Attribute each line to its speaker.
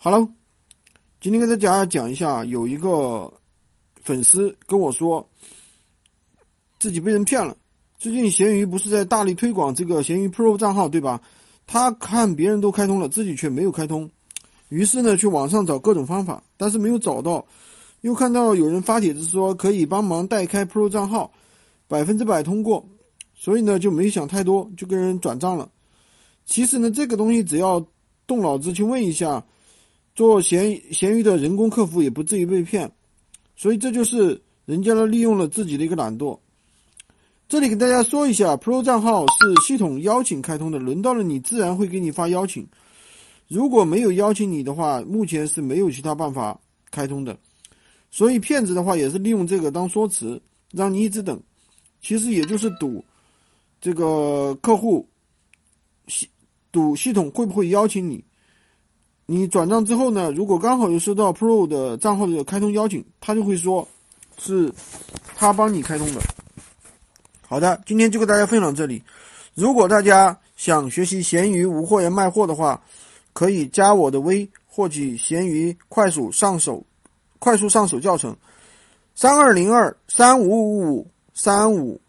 Speaker 1: 好了，今天跟大家讲一下，有一个粉丝跟我说，自己被人骗了。最近闲鱼不是在大力推广这个闲鱼 Pro 账号，对吧？他看别人都开通了，自己却没有开通，于是呢去网上找各种方法，但是没有找到。又看到有人发帖子说可以帮忙代开 Pro 账号，百分之百通过，所以呢就没想太多，就跟人转账了。其实呢，这个东西只要动脑子去问一下。做闲闲鱼的人工客服也不至于被骗，所以这就是人家呢利用了自己的一个懒惰。这里给大家说一下，Pro 账号是系统邀请开通的，轮到了你自然会给你发邀请。如果没有邀请你的话，目前是没有其他办法开通的。所以骗子的话也是利用这个当说辞，让你一直等。其实也就是赌这个客户系赌系统会不会邀请你。你转账之后呢？如果刚好又收到 Pro 的账号的开通邀请，他就会说，是他帮你开通的。好的，今天就跟大家分享这里。如果大家想学习闲鱼无货源卖货的话，可以加我的微，获取闲鱼快速上手、快速上手教程：三二零二三五五五三五。